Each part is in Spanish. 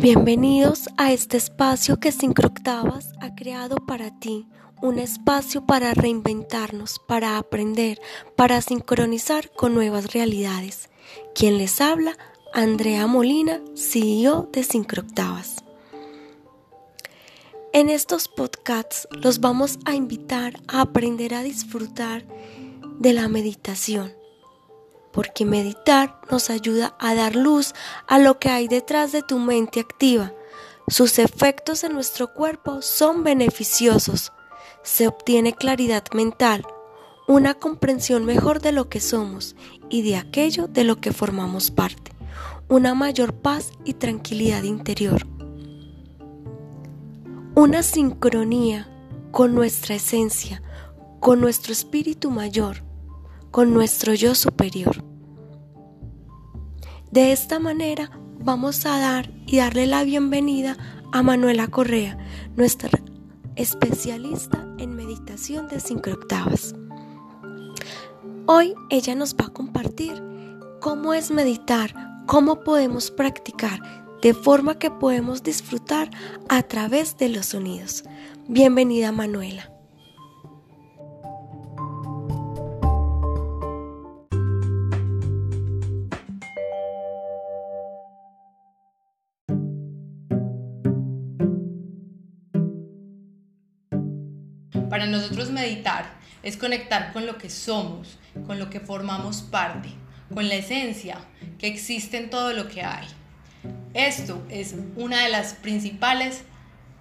Bienvenidos a este espacio que Sincroctavas ha creado para ti, un espacio para reinventarnos, para aprender, para sincronizar con nuevas realidades. Quien les habla, Andrea Molina, CEO de Sincroctavas. En estos podcasts los vamos a invitar a aprender a disfrutar de la meditación porque meditar nos ayuda a dar luz a lo que hay detrás de tu mente activa. Sus efectos en nuestro cuerpo son beneficiosos. Se obtiene claridad mental, una comprensión mejor de lo que somos y de aquello de lo que formamos parte, una mayor paz y tranquilidad interior. Una sincronía con nuestra esencia, con nuestro espíritu mayor, con nuestro yo superior. De esta manera vamos a dar y darle la bienvenida a Manuela Correa, nuestra especialista en meditación de sincroctavas. Hoy ella nos va a compartir cómo es meditar, cómo podemos practicar, de forma que podemos disfrutar a través de los sonidos. Bienvenida Manuela. Para nosotros meditar es conectar con lo que somos, con lo que formamos parte, con la esencia que existe en todo lo que hay. Esto es una de las principales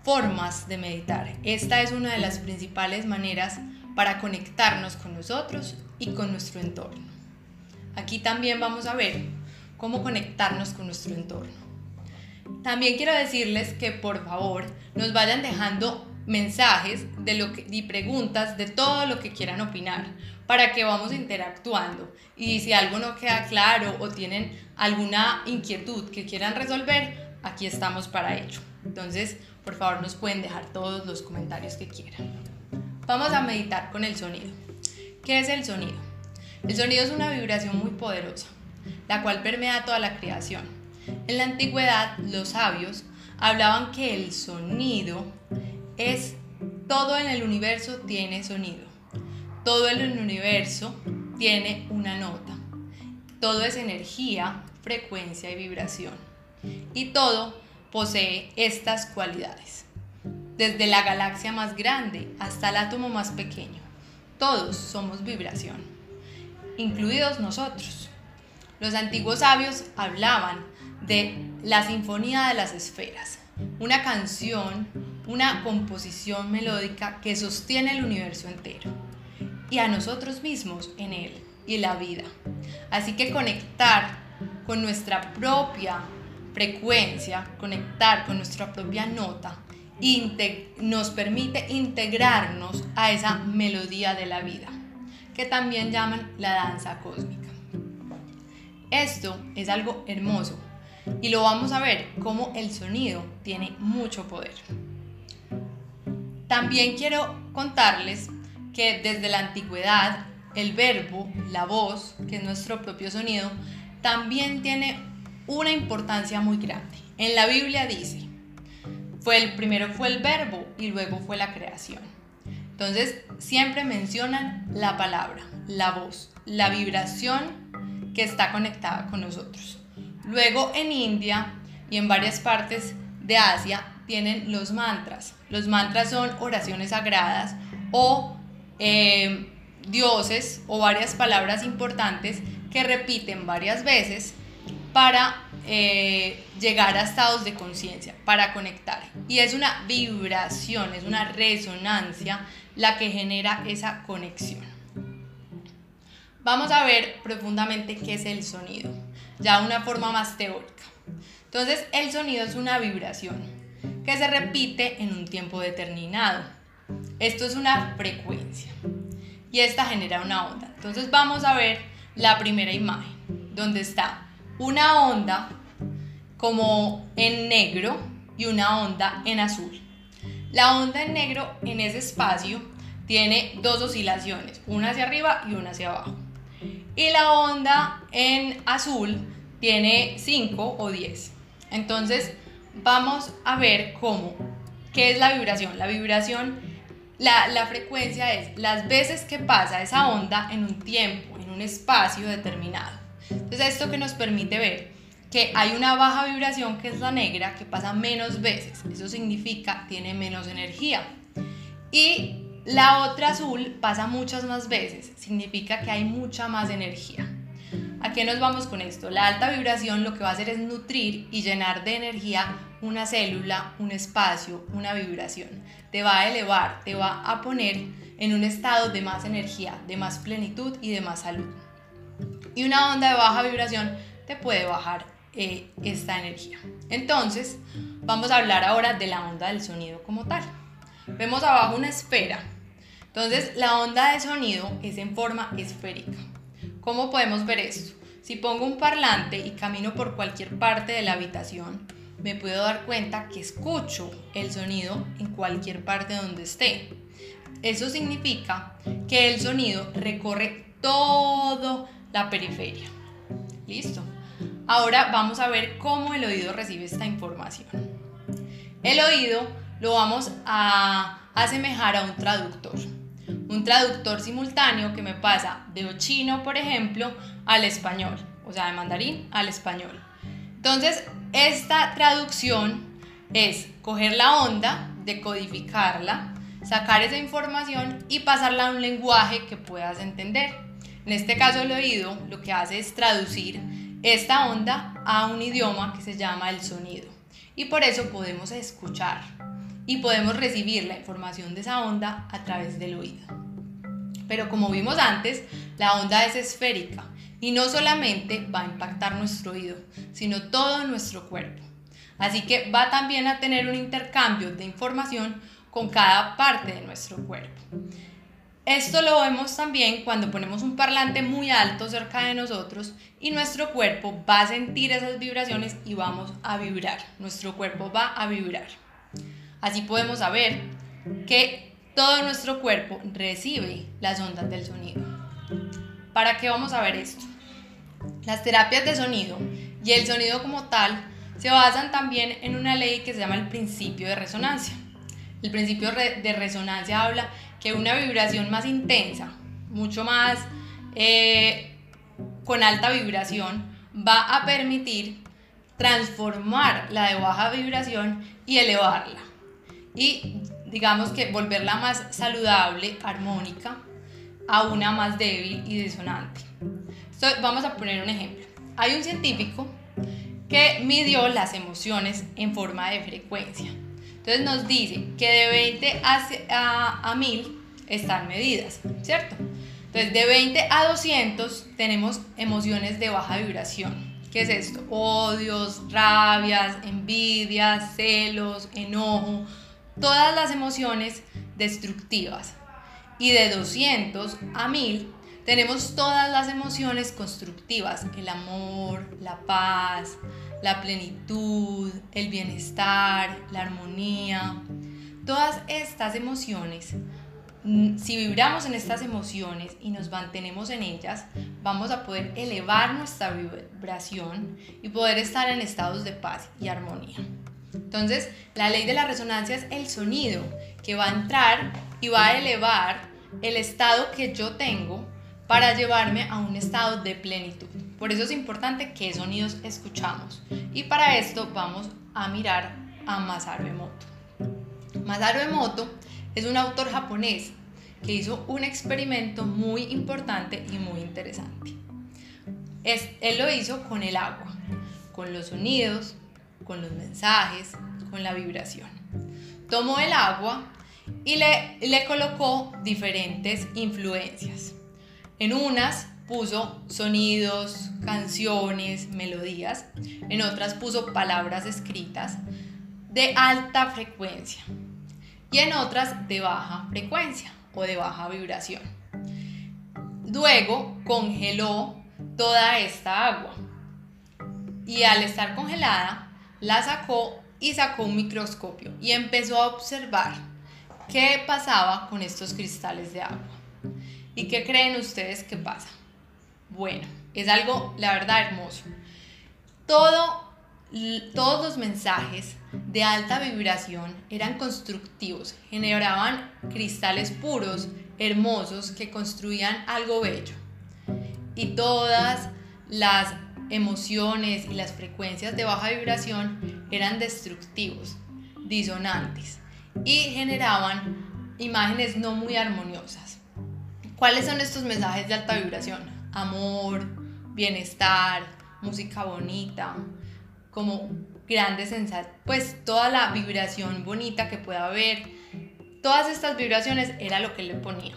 formas de meditar. Esta es una de las principales maneras para conectarnos con nosotros y con nuestro entorno. Aquí también vamos a ver cómo conectarnos con nuestro entorno. También quiero decirles que por favor nos vayan dejando mensajes de lo que, y preguntas de todo lo que quieran opinar para que vamos interactuando y si algo no queda claro o tienen alguna inquietud que quieran resolver, aquí estamos para ello. Entonces, por favor, nos pueden dejar todos los comentarios que quieran. Vamos a meditar con el sonido. ¿Qué es el sonido? El sonido es una vibración muy poderosa, la cual permea toda la creación. En la antigüedad, los sabios hablaban que el sonido es todo en el universo tiene sonido. Todo en el universo tiene una nota. Todo es energía, frecuencia y vibración. Y todo posee estas cualidades. Desde la galaxia más grande hasta el átomo más pequeño. Todos somos vibración, incluidos nosotros. Los antiguos sabios hablaban de la sinfonía de las esferas, una canción una composición melódica que sostiene el universo entero y a nosotros mismos en él y la vida. Así que conectar con nuestra propia frecuencia, conectar con nuestra propia nota, nos permite integrarnos a esa melodía de la vida, que también llaman la danza cósmica. Esto es algo hermoso y lo vamos a ver cómo el sonido tiene mucho poder. También quiero contarles que desde la antigüedad el verbo, la voz, que es nuestro propio sonido, también tiene una importancia muy grande. En la Biblia dice, fue el primero fue el verbo y luego fue la creación. Entonces, siempre mencionan la palabra, la voz, la vibración que está conectada con nosotros. Luego en India y en varias partes de Asia tienen los mantras. Los mantras son oraciones sagradas o eh, dioses o varias palabras importantes que repiten varias veces para eh, llegar a estados de conciencia, para conectar. Y es una vibración, es una resonancia la que genera esa conexión. Vamos a ver profundamente qué es el sonido, ya una forma más teórica. Entonces, el sonido es una vibración que se repite en un tiempo determinado. Esto es una frecuencia y esta genera una onda. Entonces vamos a ver la primera imagen, donde está una onda como en negro y una onda en azul. La onda en negro en ese espacio tiene dos oscilaciones, una hacia arriba y una hacia abajo. Y la onda en azul tiene 5 o 10. Entonces, vamos a ver cómo, qué es la vibración. La vibración, la, la frecuencia es las veces que pasa esa onda en un tiempo, en un espacio determinado. Entonces, esto que nos permite ver que hay una baja vibración que es la negra que pasa menos veces. Eso significa tiene menos energía. Y la otra azul pasa muchas más veces. Significa que hay mucha más energía. ¿A qué nos vamos con esto? La alta vibración lo que va a hacer es nutrir y llenar de energía una célula, un espacio, una vibración. Te va a elevar, te va a poner en un estado de más energía, de más plenitud y de más salud. Y una onda de baja vibración te puede bajar eh, esta energía. Entonces, vamos a hablar ahora de la onda del sonido como tal. Vemos abajo una esfera. Entonces, la onda de sonido es en forma esférica. ¿Cómo podemos ver esto? Si pongo un parlante y camino por cualquier parte de la habitación, me puedo dar cuenta que escucho el sonido en cualquier parte donde esté. Eso significa que el sonido recorre toda la periferia. ¿Listo? Ahora vamos a ver cómo el oído recibe esta información. El oído lo vamos a asemejar a un traductor un traductor simultáneo que me pasa de chino, por ejemplo, al español, o sea, de mandarín al español. Entonces, esta traducción es coger la onda, decodificarla, sacar esa información y pasarla a un lenguaje que puedas entender. En este caso, el oído lo que hace es traducir esta onda a un idioma que se llama el sonido. Y por eso podemos escuchar y podemos recibir la información de esa onda a través del oído. Pero como vimos antes, la onda es esférica y no solamente va a impactar nuestro oído, sino todo nuestro cuerpo. Así que va también a tener un intercambio de información con cada parte de nuestro cuerpo. Esto lo vemos también cuando ponemos un parlante muy alto cerca de nosotros y nuestro cuerpo va a sentir esas vibraciones y vamos a vibrar. Nuestro cuerpo va a vibrar. Así podemos saber que todo nuestro cuerpo recibe las ondas del sonido. ¿Para qué vamos a ver esto? Las terapias de sonido y el sonido como tal se basan también en una ley que se llama el principio de resonancia. El principio de resonancia habla que una vibración más intensa, mucho más eh, con alta vibración, va a permitir transformar la de baja vibración y elevarla y digamos que volverla más saludable, armónica, a una más débil y disonante. vamos a poner un ejemplo. Hay un científico que midió las emociones en forma de frecuencia. Entonces nos dice que de 20 a, a, 1000 están medidas, ¿cierto? Entonces de 20 a 200 tenemos emociones de baja vibración. ¿Qué es esto? Odios, rabias, envidias, celos, enojo, todas las emociones destructivas. Y de 200 a 1000 tenemos todas las emociones constructivas, el amor, la paz, la plenitud, el bienestar, la armonía. Todas estas emociones, mm, si vibramos en estas emociones y nos mantenemos en ellas, vamos a poder elevar nuestra vibración y poder estar en estados de paz y armonía. Entonces, la ley de la resonancia es el sonido que va a entrar y va a elevar el estado que yo tengo para llevarme a un estado de plenitud. Por eso es importante qué sonidos escuchamos. Y para esto vamos a mirar a Masaru Emoto. Masaru Emoto es un autor japonés que hizo un experimento muy importante y muy interesante. él lo hizo con el agua, con los sonidos, con los mensajes, con la vibración. Tomó el agua y le, le colocó diferentes influencias. En unas puso sonidos, canciones, melodías, en otras puso palabras escritas de alta frecuencia y en otras de baja frecuencia o de baja vibración. Luego congeló toda esta agua y al estar congelada la sacó y sacó un microscopio y empezó a observar qué pasaba con estos cristales de agua. ¿Y qué creen ustedes que pasa? Bueno, es algo, la verdad, hermoso. Todo todos los mensajes de alta vibración eran constructivos, generaban cristales puros, hermosos, que construían algo bello. Y todas las emociones y las frecuencias de baja vibración eran destructivos, disonantes y generaban imágenes no muy armoniosas. ¿Cuáles son estos mensajes de alta vibración? Amor, bienestar, música bonita, como grandes sensaciones, pues toda la vibración bonita que pueda haber, todas estas vibraciones era lo que le ponía.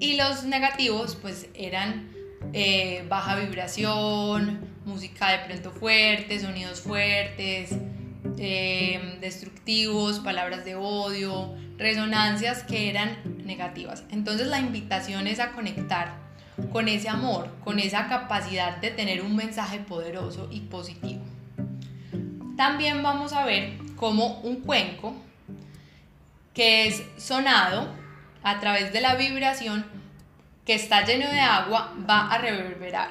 Y los negativos pues eran eh, baja vibración, música de pronto fuerte, sonidos fuertes, eh, destructivos, palabras de odio, resonancias que eran negativas. Entonces la invitación es a conectar con ese amor, con esa capacidad de tener un mensaje poderoso y positivo. También vamos a ver cómo un cuenco que es sonado a través de la vibración que está lleno de agua va a reverberar,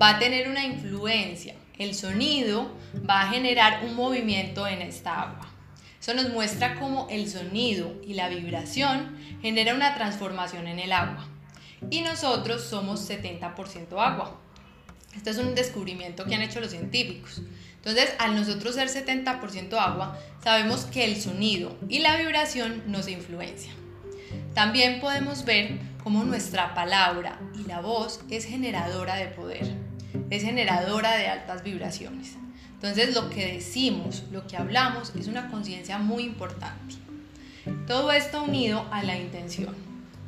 va a tener una influencia. El sonido va a generar un movimiento en esta agua. Eso nos muestra cómo el sonido y la vibración genera una transformación en el agua. Y nosotros somos 70% agua. Este es un descubrimiento que han hecho los científicos. Entonces, al nosotros ser 70% agua, sabemos que el sonido y la vibración nos influencian. También podemos ver cómo nuestra palabra y la voz es generadora de poder, es generadora de altas vibraciones. Entonces, lo que decimos, lo que hablamos, es una conciencia muy importante. Todo esto unido a la intención.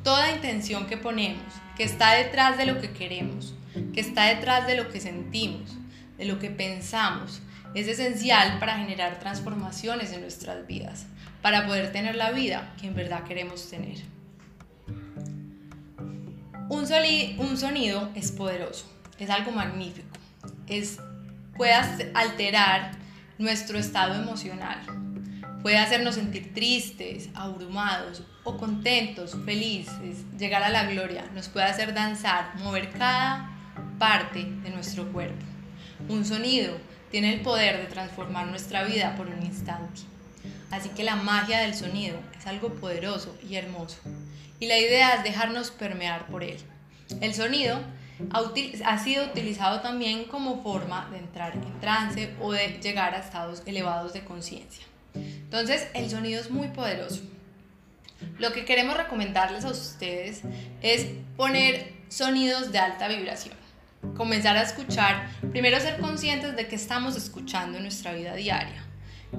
Toda intención que ponemos, que está detrás de lo que queremos, que está detrás de lo que sentimos, de lo que pensamos, es esencial para generar transformaciones en nuestras vidas, para poder tener la vida que en verdad queremos tener. Un, sonido es poderoso, es algo magnífico, es, puede alterar nuestro estado emocional, puede hacernos sentir tristes, abrumados o contentos, felices, llegar a la gloria, nos puede hacer danzar, mover cada parte de nuestro cuerpo. Un sonido tiene el poder de transformar nuestra vida por un instante. Así que la magia del sonido es algo poderoso y hermoso. Y la idea es dejarnos permear por él. El sonido ha, sido utilizado también como forma de entrar en trance o de llegar a estados elevados de conciencia. Entonces, el sonido es muy poderoso. Lo que queremos recomendarles a ustedes es poner sonidos de alta vibración comenzar a escuchar, primero ser conscientes de que estamos escuchando en nuestra vida diaria,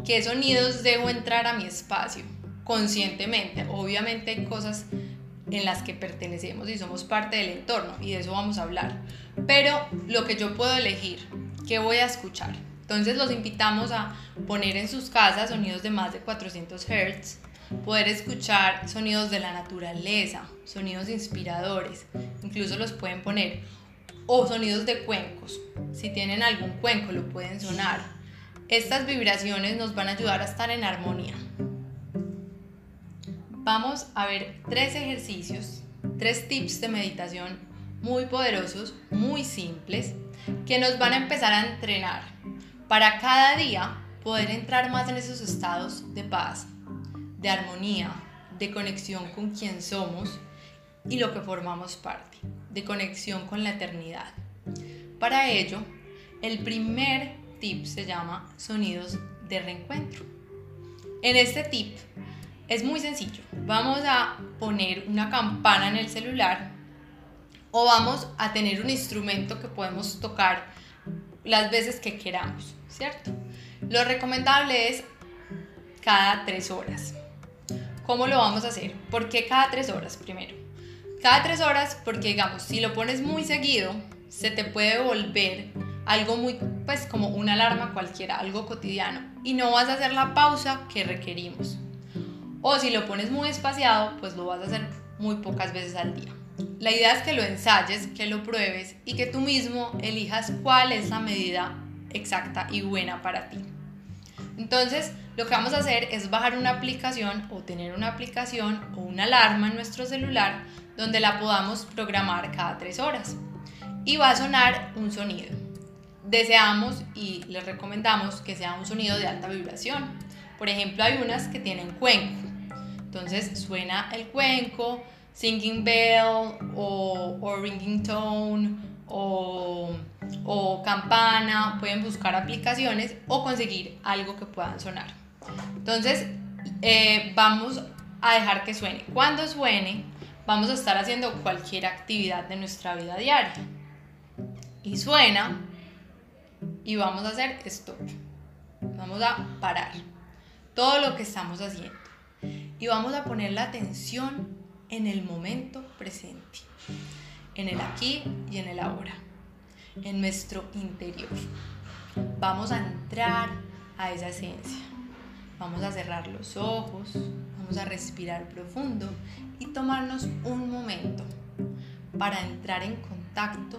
qué sonidos debo entrar a mi espacio conscientemente. Obviamente hay cosas en las que pertenecemos y somos parte del entorno y de eso vamos a hablar. Pero lo que yo puedo elegir, ¿qué voy a escuchar? Entonces los invitamos a poner en sus casas sonidos de más de 400 Hz, poder escuchar sonidos de la naturaleza, sonidos inspiradores, incluso los pueden poner o sonidos de cuencos. Si tienen algún cuenco lo pueden sonar. Estas vibraciones nos van a ayudar a estar en armonía. Vamos a ver tres ejercicios, tres tips de meditación muy poderosos, muy simples, que nos van a empezar a entrenar para cada día poder entrar más en esos estados de paz, de armonía, de conexión con quien somos y lo que formamos parte de conexión con la eternidad. Para ello, el primer tip se llama sonidos de reencuentro. En este tip es muy sencillo. Vamos a poner una campana en el celular o vamos a tener un instrumento que podemos tocar las veces que queramos, ¿cierto? Lo recomendable es cada tres horas. ¿Cómo lo vamos a hacer? ¿Por qué cada tres horas primero? Cada tres horas, porque digamos, si lo pones muy seguido, se te puede volver algo muy, pues como una alarma cualquiera, algo cotidiano, y no vas a hacer la pausa que requerimos. O si lo pones muy espaciado, pues lo vas a hacer muy pocas veces al día. La idea es que lo ensayes, que lo pruebes y que tú mismo elijas cuál es la medida exacta y buena para ti. Entonces, lo que vamos a hacer es bajar una aplicación o tener una aplicación o una alarma en nuestro celular donde la podamos programar cada tres horas. Y va a sonar un sonido. deseamos y les recomendamos que sea un sonido de alta vibración. Por ejemplo, hay unas que tienen cuenco. Entonces suena el cuenco, singing bell o, ringing tone o, o campana. Pueden buscar aplicaciones o conseguir algo que puedan sonar. Entonces eh, vamos a dejar que suene. Cuando suene, vamos a estar haciendo cualquier actividad de nuestra vida diaria. Y suena y vamos a hacer stop. Vamos a parar todo lo que estamos haciendo. Y vamos a poner la atención en el momento presente, en el aquí y en el ahora, en nuestro interior. Vamos a entrar a esa esencia. Vamos a cerrar los ojos, vamos a respirar profundo y tomarnos un momento para entrar en contacto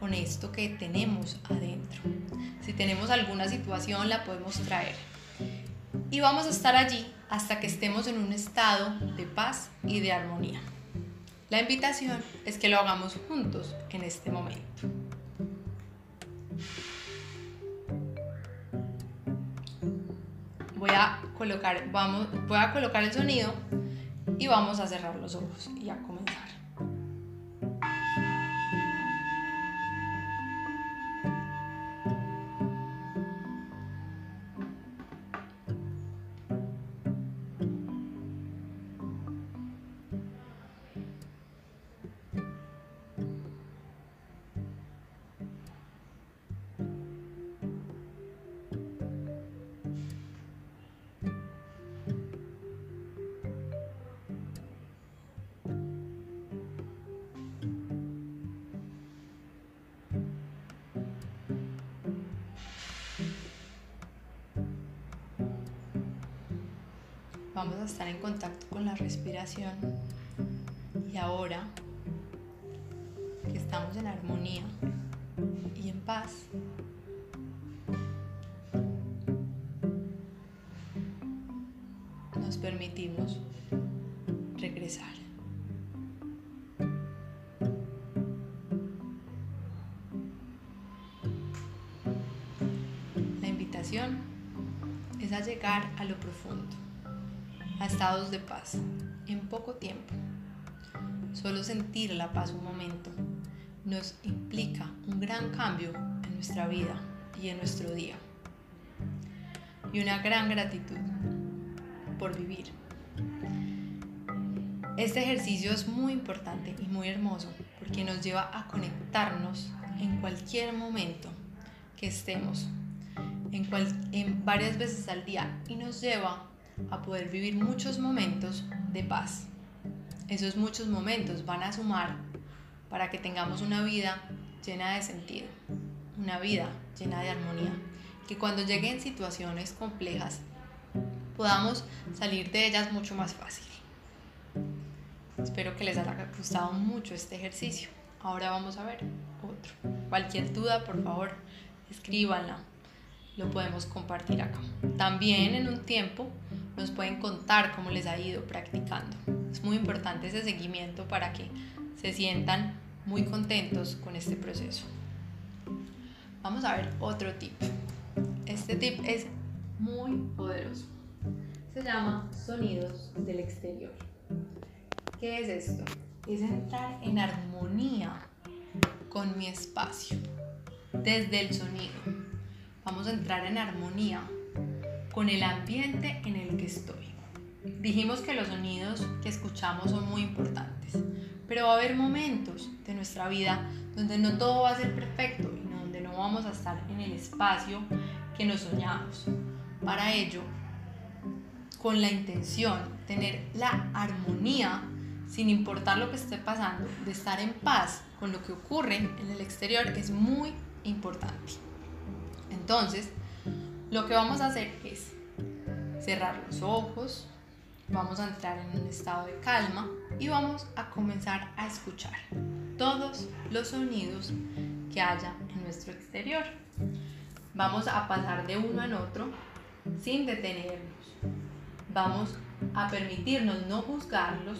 con esto que tenemos adentro. Si tenemos alguna situación la podemos traer. Y vamos a estar allí hasta que estemos en un estado de paz y de armonía. La invitación es que lo hagamos juntos en este momento. voy a colocar, vamos, voy a colocar el sonido y vamos a cerrar los ojos y a estar en contacto con la respiración y ahora que estamos en armonía y en paz, nos permitimos regresar. La invitación es a llegar a lo profundo a estados de paz en poco tiempo. Solo sentir la paz un momento nos implica un gran cambio en nuestra vida y en nuestro día. Y una gran gratitud por vivir. Este ejercicio es muy importante y muy hermoso porque nos lleva a conectarnos en cualquier momento que estemos, en, en varias veces al día y nos lleva a poder vivir muchos momentos de paz. Esos muchos momentos van a sumar para que tengamos una vida llena de sentido, una vida llena de armonía, que cuando lleguen situaciones complejas podamos salir de ellas mucho más fácil. Espero que les haya gustado mucho este ejercicio. Ahora vamos a ver otro. Cualquier duda, por favor, escríbanla. Lo podemos compartir acá. También en un tiempo nos pueden contar cómo les ha ido practicando. Es muy importante ese seguimiento para que se sientan muy contentos con este proceso. Vamos a ver otro tip. Este tip es muy poderoso. Se llama sonidos del exterior. ¿Qué es esto? Es entrar en armonía con mi espacio desde el sonido. Vamos a entrar en armonía con el ambiente en el que estoy. Dijimos que los sonidos que escuchamos son muy importantes, pero va a haber momentos de nuestra vida donde no todo va a ser perfecto y donde no vamos a estar en el espacio que nos soñamos. Para ello, con la intención tener la armonía, sin importar lo que esté pasando, de estar en paz con lo que ocurre en el exterior, es muy importante. Entonces, lo que vamos a hacer es cerrar los ojos, vamos a entrar en un estado de calma y vamos a comenzar a escuchar todos los sonidos que haya en nuestro exterior. Vamos a pasar de uno en otro sin detenernos. Vamos a permitirnos no juzgarlos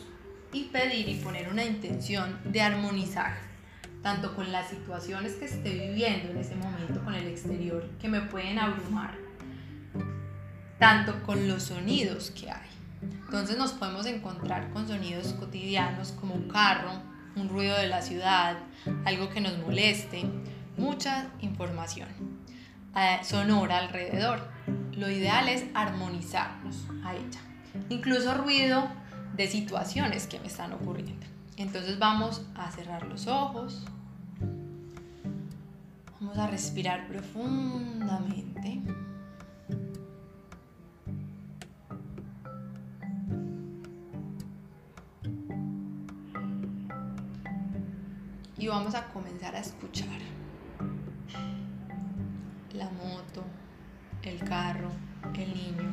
y pedir y poner una intención de armonizar tanto con las situaciones que esté viviendo en ese momento, con el exterior, que me pueden abrumar, tanto con los sonidos que hay. Entonces nos podemos encontrar con sonidos cotidianos como un carro, un ruido de la ciudad, algo que nos moleste, mucha información eh, sonora alrededor. Lo ideal es armonizarnos a ella. Incluso ruido de situaciones que me están ocurriendo. Entonces vamos a cerrar los ojos. Vamos a respirar profundamente. Y vamos a comenzar a escuchar la moto, el carro, el niño,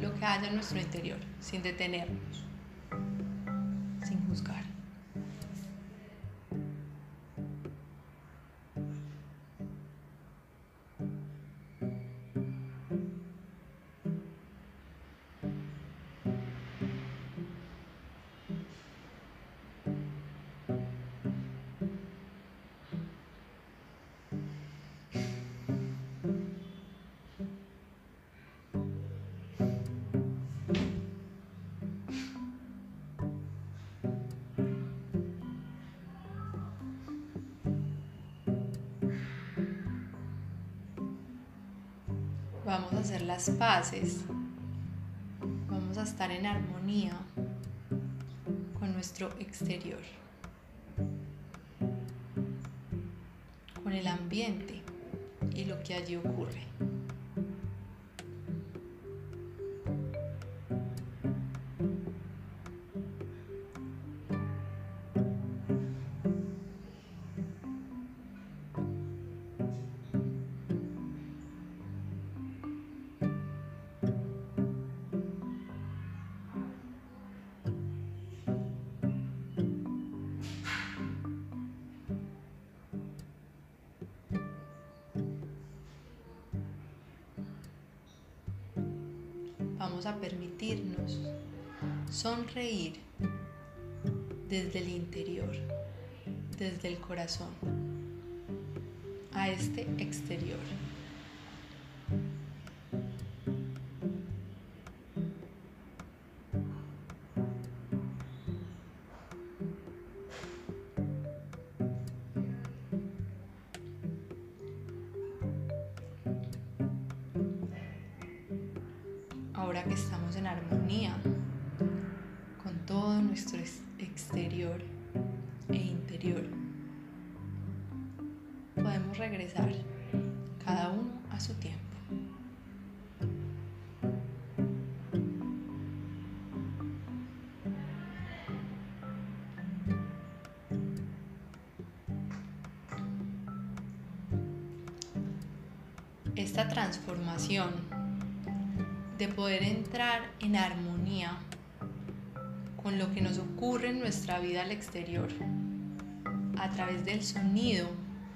lo que haya en nuestro interior, sin detenernos, sin juzgar. Hacer las paces, vamos a estar en armonía con nuestro exterior, con el ambiente y lo que allí ocurre. A permitirnos sonreír desde el interior, desde el corazón, a este exterior. Esta transformación de poder entrar en armonía con lo que nos ocurre en nuestra vida al exterior, a través del sonido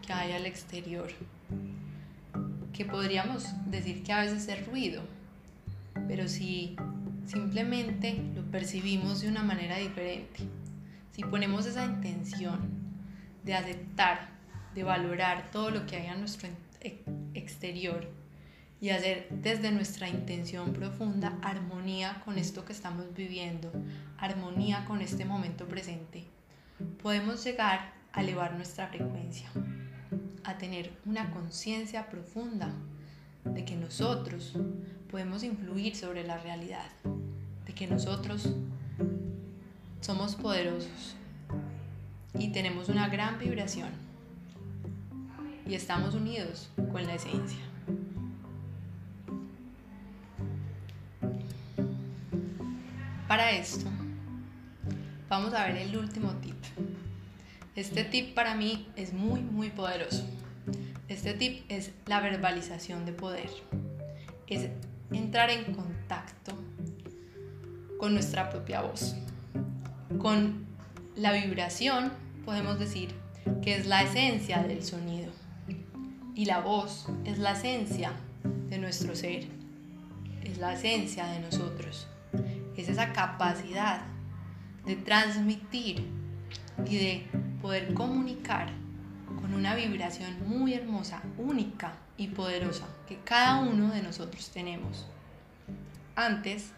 que hay al exterior, que podríamos decir que a veces es ruido, pero si simplemente lo percibimos de una manera diferente, si ponemos esa intención de aceptar, de valorar todo lo que hay a nuestro exterior, y hacer desde nuestra intención profunda armonía con esto que estamos viviendo, armonía con este momento presente, podemos llegar a elevar nuestra frecuencia, a tener una conciencia profunda de que nosotros podemos influir sobre la realidad, de que nosotros somos poderosos y tenemos una gran vibración y estamos unidos con la esencia. Para esto, vamos a ver el último tip. Este tip para mí es muy, muy poderoso. Este tip es la verbalización de poder. Es entrar en contacto con nuestra propia voz. Con la vibración podemos decir que es la esencia del sonido. Y la voz es la esencia de nuestro ser. Es la esencia de nosotros es esa capacidad de transmitir y de poder comunicar con una vibración muy hermosa, única y poderosa que cada uno de nosotros tenemos. Antes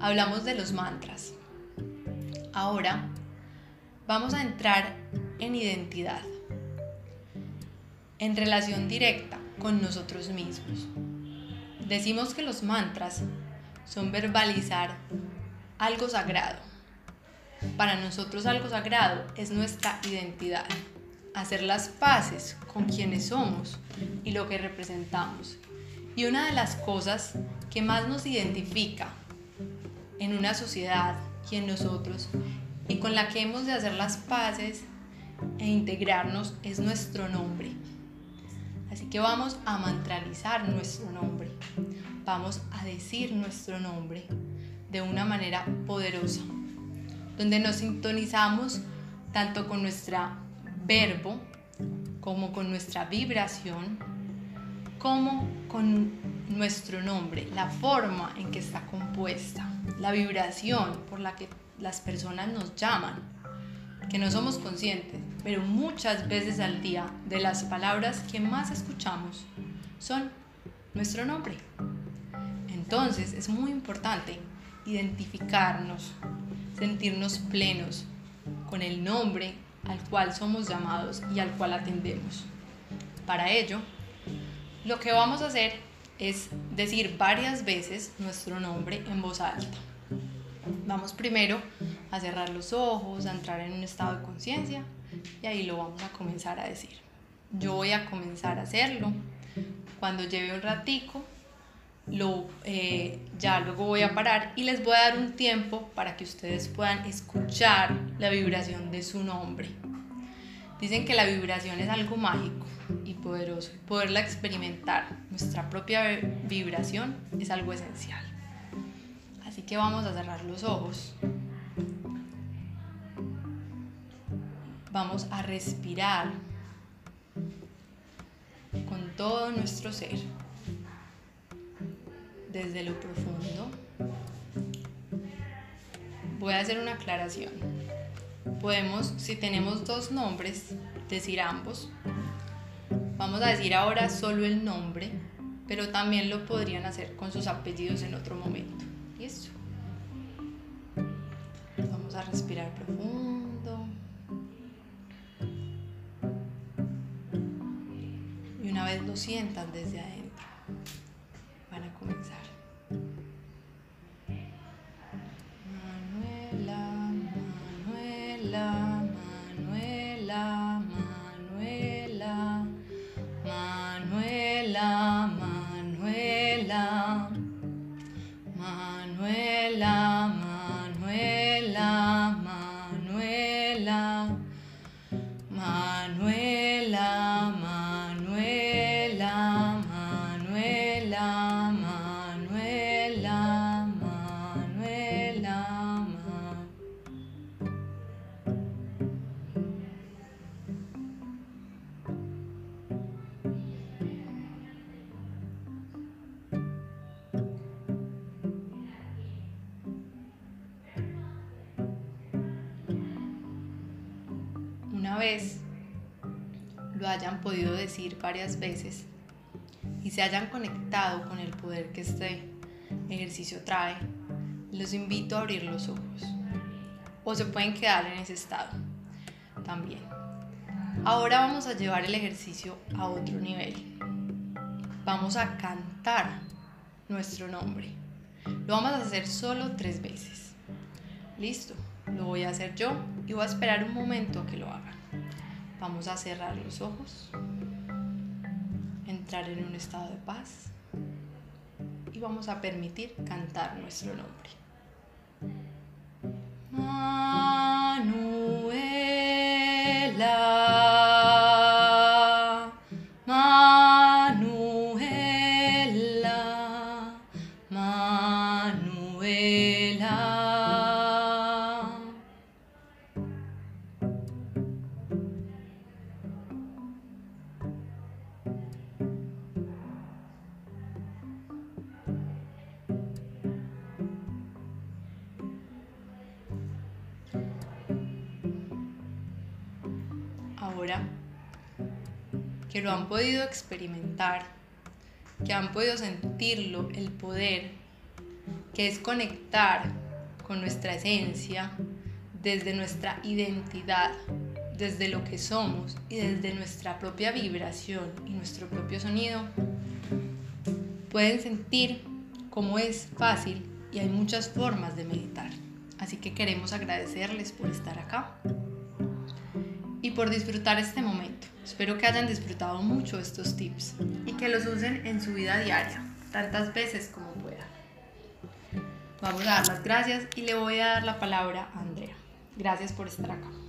hablamos de los mantras. Ahora vamos a entrar en identidad, en relación directa con nosotros mismos. Decimos que los mantras son verbalizar algo sagrado. Para nosotros algo sagrado es nuestra identidad, hacer las paces con quienes somos y lo que representamos. Y una de las cosas que más nos identifica en una sociedad y en nosotros y con la que hemos de hacer las paces e integrarnos es nuestro nombre. Así que vamos a mantralizar nuestro nombre. Vamos a decir nuestro nombre de una manera poderosa, donde nos sintonizamos tanto con nuestro verbo como con nuestra vibración, como con nuestro nombre, la forma en que está compuesta, la vibración por la que las personas nos llaman, que no somos conscientes, pero muchas veces al día de las palabras que más escuchamos son nuestro nombre. Entonces es muy importante identificarnos, sentirnos plenos con el nombre al cual somos llamados y al cual atendemos. Para ello, lo que vamos a hacer es decir varias veces nuestro nombre en voz alta. Vamos primero a cerrar los ojos, a entrar en un estado de conciencia y ahí lo vamos a comenzar a decir. Yo voy a comenzar a hacerlo. Cuando lleve un ratico, lo, eh, ya luego voy a parar y les voy a dar un tiempo para que ustedes puedan escuchar la vibración de su nombre. Dicen que la vibración es algo mágico y poderoso. Poderla experimentar, nuestra propia vibración, es algo esencial. Así que vamos a cerrar los ojos. Vamos a respirar con todo nuestro ser desde lo profundo. Voy a hacer una aclaración. Podemos, si tenemos dos nombres, decir ambos. Vamos a decir ahora solo el nombre, pero también lo podrían hacer con sus apellidos en otro momento. ¿Listo? Vamos a respirar profundo. Vez lo sientan desde adentro, van a comenzar. vez varias veces y se hayan conectado con el poder que este ejercicio trae, los invito a abrir los ojos. O se pueden quedar en ese estado también. Ahora vamos a llevar el ejercicio a otro nivel. Vamos a cantar nuestro nombre. Lo vamos a hacer solo tres veces. Listo, lo voy a hacer yo y voy a esperar un momento a que lo hagan. Vamos a cerrar los ojos, en un estado de paz y vamos a permitir cantar nuestro nombre. Que lo han podido experimentar, que han podido sentirlo, el poder, que es conectar con nuestra esencia desde nuestra identidad, desde lo que somos y desde nuestra propia vibración y nuestro propio sonido, pueden sentir cómo es fácil y hay muchas formas de meditar. Así que queremos agradecerles por estar acá y por disfrutar este momento. Espero que hayan disfrutado mucho estos tips y que los usen en su vida diaria, tantas veces como puedan. Vamos a dar las gracias y le voy a dar la palabra a Andrea. Gracias por estar acá.